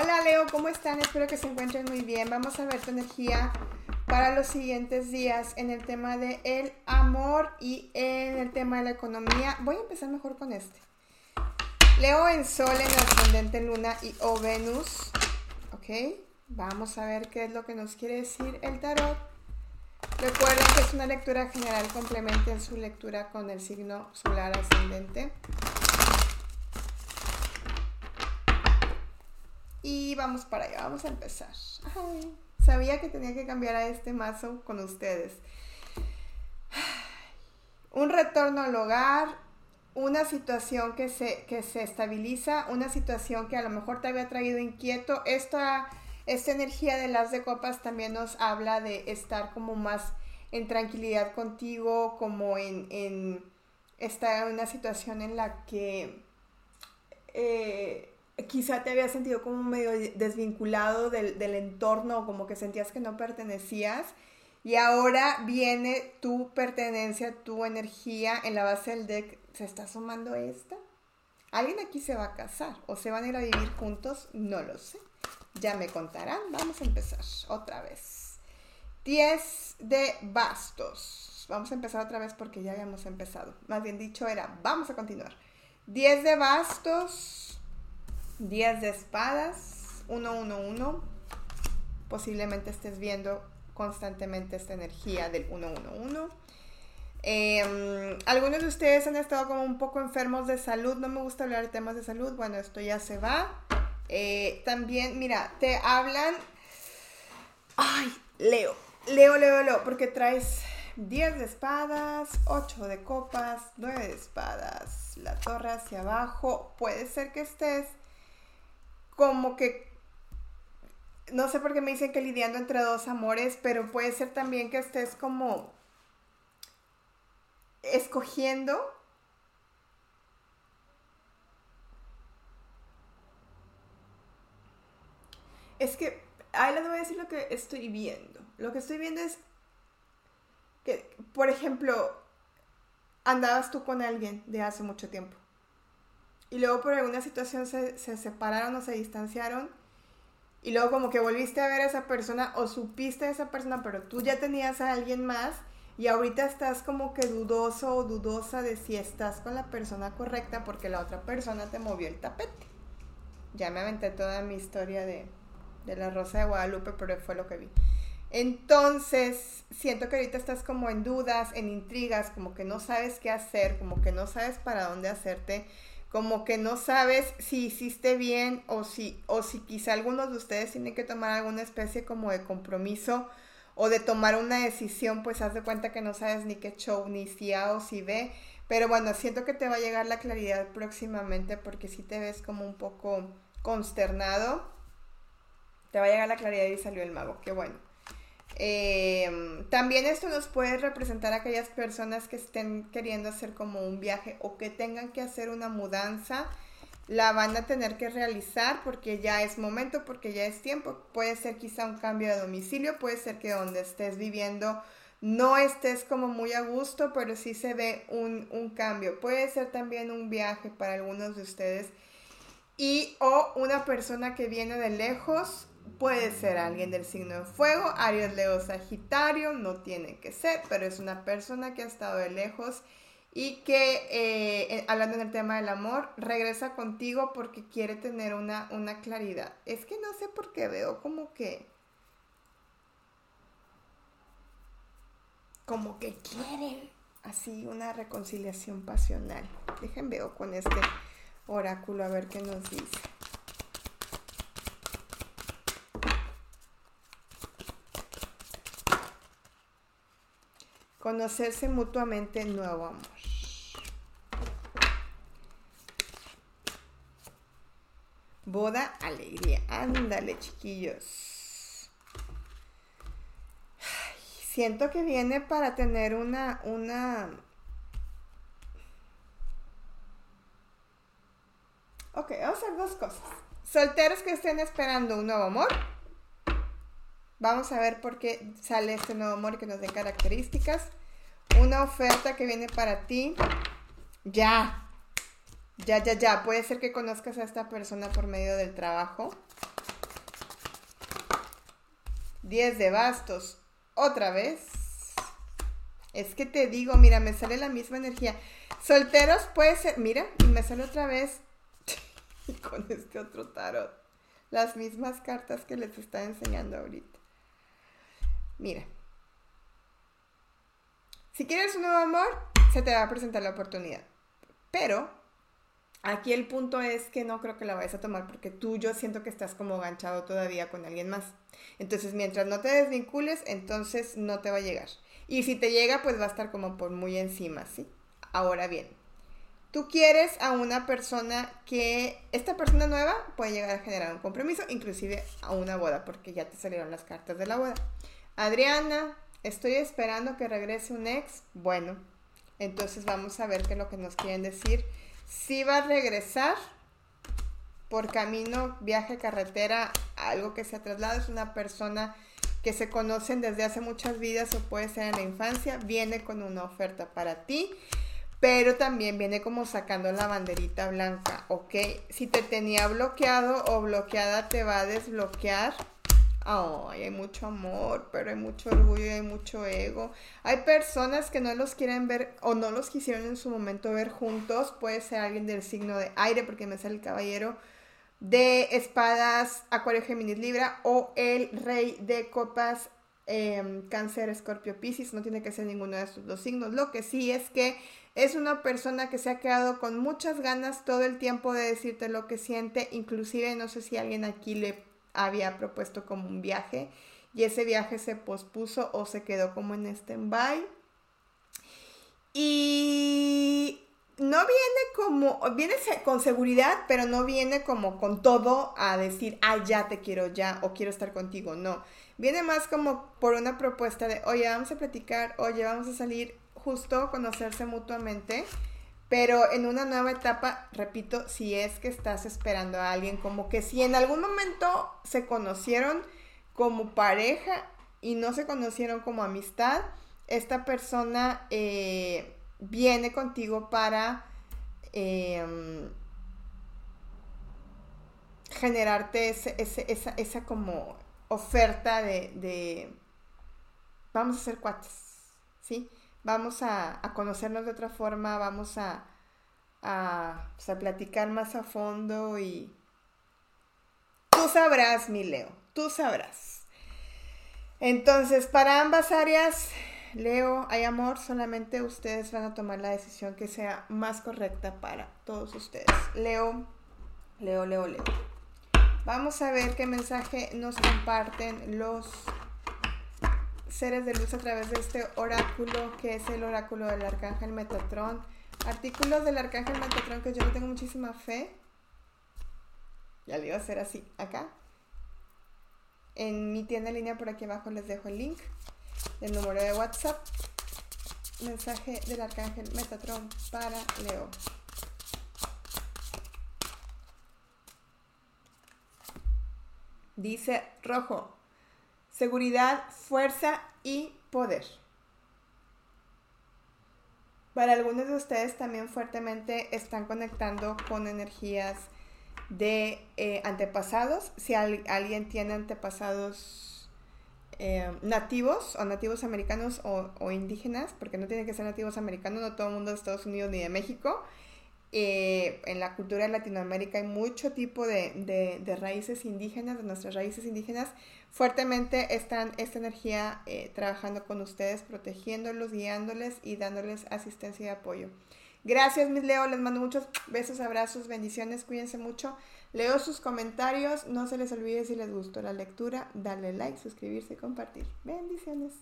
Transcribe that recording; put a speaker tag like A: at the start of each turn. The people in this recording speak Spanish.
A: Hola Leo, ¿cómo están? Espero que se encuentren muy bien. Vamos a ver tu energía para los siguientes días en el tema de amor y en el tema de la economía. Voy a empezar mejor con este. Leo en Sol, en ascendente Luna y o Venus. Ok, vamos a ver qué es lo que nos quiere decir el tarot. Recuerden que es una lectura general, complementen su lectura con el signo solar ascendente. Y vamos para allá, vamos a empezar. sabía que tenía que cambiar a este mazo con ustedes. Un retorno al hogar, una situación que se, que se estabiliza, una situación que a lo mejor te había traído inquieto. Esta, esta energía de las de copas también nos habla de estar como más en tranquilidad contigo, como en, en estar en una situación en la que... Eh, quizá te había sentido como medio desvinculado del, del entorno, como que sentías que no pertenecías. Y ahora viene tu pertenencia, tu energía en la base del deck. ¿Se está sumando esta? ¿Alguien aquí se va a casar o se van a ir a vivir juntos? No lo sé. Ya me contarán. Vamos a empezar otra vez. 10 de bastos. Vamos a empezar otra vez porque ya habíamos empezado. Más bien dicho era, vamos a continuar. 10 de bastos. 10 de espadas, 1, 1, 1. Posiblemente estés viendo constantemente esta energía del 1, 1, 1. algunos de ustedes han estado como un poco enfermos de salud. No me gusta hablar de temas de salud. Bueno, esto ya se va. Eh, también, mira, te hablan. Ay, Leo. Leo, Leo, Leo. Porque traes 10 de espadas, 8 de copas, 9 de espadas, la torre hacia abajo. Puede ser que estés como que no sé por qué me dicen que lidiando entre dos amores, pero puede ser también que estés como escogiendo Es que, ahí les voy a decir lo que estoy viendo. Lo que estoy viendo es que, por ejemplo, andabas tú con alguien de hace mucho tiempo y luego por alguna situación se, separaron o se distanciaron y luego como que volviste a ver a esa persona o supiste a esa persona, pero tú ya tenías a alguien más y ahorita estás como que dudoso o dudosa de si estás con la persona correcta porque la otra persona te movió el tapete. Ya me aventé toda mi historia de, de la Rosa de Guadalupe, pero fue lo que vi. Entonces, siento que ahorita estás como en dudas, en intrigas, como que no sabes qué hacer, como que no sabes para dónde hacerte como que no sabes si hiciste bien o si, o si quizá algunos de ustedes tienen que tomar alguna especie como de compromiso o de tomar una decisión, pues haz de cuenta que no sabes ni qué show, ni si A o si B. Pero bueno, siento que te va a llegar la claridad próximamente porque si te ves como un poco consternado. Te va a llegar la claridad y salió el mago, qué bueno. Em, también esto nos puede representar a aquellas personas que estén queriendo hacer como un viaje o que tengan que hacer una mudanza. La van a tener que realizar porque ya es momento, porque ya es tiempo. Puede ser quizá un cambio de domicilio, puede ser que donde estés viviendo no estés como muy a gusto, pero sí se ve un, un cambio. Puede ser también un viaje para algunos de ustedes y o una persona que viene de lejos Puede ser alguien del signo de fuego, Aries, Leo, Sagitario, no tiene que ser, pero es una persona que ha estado de lejos y que, eh, hablando en el tema del amor, regresa contigo porque quiere tener una, una claridad. Es que no sé por qué veo como que... Como que quiere así una reconciliación pasional. Dejen veo con este oráculo a ver qué nos dice. Conocerse mutuamente, nuevo amor. Boda, alegría. Ándale, chiquillos. siento que viene para tener una, una... Ok, vamos a hacer dos cosas. Solteros que estén esperando un nuevo amor Vamos a ver por qué sale este nuevo amor que nos dé características. Una oferta que viene para ti. Ya. Ya, ya, ya. Puede ser que conozcas a esta persona por medio del trabajo. 10 de bastos otra vez. Es que te digo, mira, me sale la misma energía. Solteros puede ser, mira, y me sale otra vez y con este otro tarot. Las mismas cartas que les está enseñando ahorita. Mira. Si quieres un nuevo amor, se te va a presentar la oportunidad. Pero aquí el punto es que no creo que la vayas a tomar porque tú yo siento que estás como ganchado todavía con alguien más. Entonces, mientras no te desvincules, entonces no te va a llegar. Y si te llega, pues va a estar como por muy encima, ¿sí? Ahora bien, tú quieres a una persona que esta persona nueva puede llegar a generar un compromiso, inclusive a una boda, porque ya te salieron las cartas de la boda. Adriana, estoy esperando que regrese un ex. Bueno, entonces vamos a ver qué es lo que nos quieren decir. Si va a regresar por camino, viaje, carretera, algo que se traslada, es una persona que se conocen desde hace muchas vidas o puede ser en la infancia, viene con una oferta para ti, pero también viene como sacando la banderita blanca, ¿ok? Si te tenía bloqueado o bloqueada, te va a desbloquear Ay, hay mucho amor, pero hay mucho orgullo y hay mucho ego. Hay personas que no los quieren ver o no los quisieron en su momento ver juntos. Puede ser alguien del signo de aire, porque me sale el caballero de espadas, Acuario, Géminis, Libra, o el rey de copas, em, Cáncer, Escorpio, Piscis. No tiene que ser ninguno de estos dos signos. Lo que sí es que es una persona que se ha quedado con muchas ganas todo el tiempo de decirte lo que siente. Inclusive, no sé si alguien aquí le había propuesto como un viaje y ese viaje se pospuso o se quedó como en stand-by. Y no viene como, viene con seguridad, pero no viene como con todo a decir, ah, ya te quiero ya o quiero estar contigo. No, viene más como por una propuesta de, oye, vamos a platicar, oye, vamos a salir justo, conocerse mutuamente pero en una nueva etapa, repito, si es que estás esperando a alguien, como que si en algún momento se conocieron como pareja y no se conocieron como amistad, esta persona eh, viene contigo para em, generarte esa, como oferta de, de, vamos a ser cuates, ¿sí? Vamos a, conocernos de otra forma, vamos a, pues, a, platicar más a fondo y tú sabrás, mi Leo, tú sabrás. Entonces, para ambas áreas, Leo, hay amor, solamente ustedes van a tomar la decisión que sea más correcta para todos ustedes. Leo, Leo, Leo, Leo. Vamos a ver qué mensaje nos comparten los seres de luz a través de este oráculo que es el oráculo del arcángel Metatrón. Artículos del arcángel Metatrón que yo no tengo muchísima fe. Ya le iba a hacer así, acá. En mi tienda en línea por aquí abajo les dejo el link del número de WhatsApp. Mensaje del arcángel Metatron para Leo. Dice rojo, seguridad, fuerza y poder. Para algunos de ustedes también fuertemente están conectando con energías de eh, antepasados. Si alguien tiene antepasados eh, nativos o nativos americanos o, indígenas, porque no tienen que ser nativos americanos, no todo el mundo de Estados Unidos ni de México, eh, en la cultura de Latinoamérica hay mucho tipo de, de, raíces indígenas, de nuestras raíces indígenas. Fuertemente están esta energía eh, trabajando con ustedes, protegiéndolos, guiándoles y dándoles asistencia y apoyo. Gracias, mis Leo. Les mando muchos besos, abrazos, bendiciones. Cuídense mucho. Leo sus comentarios. No se les olvide si les gustó la lectura, darle like, suscribirse y compartir. Bendiciones.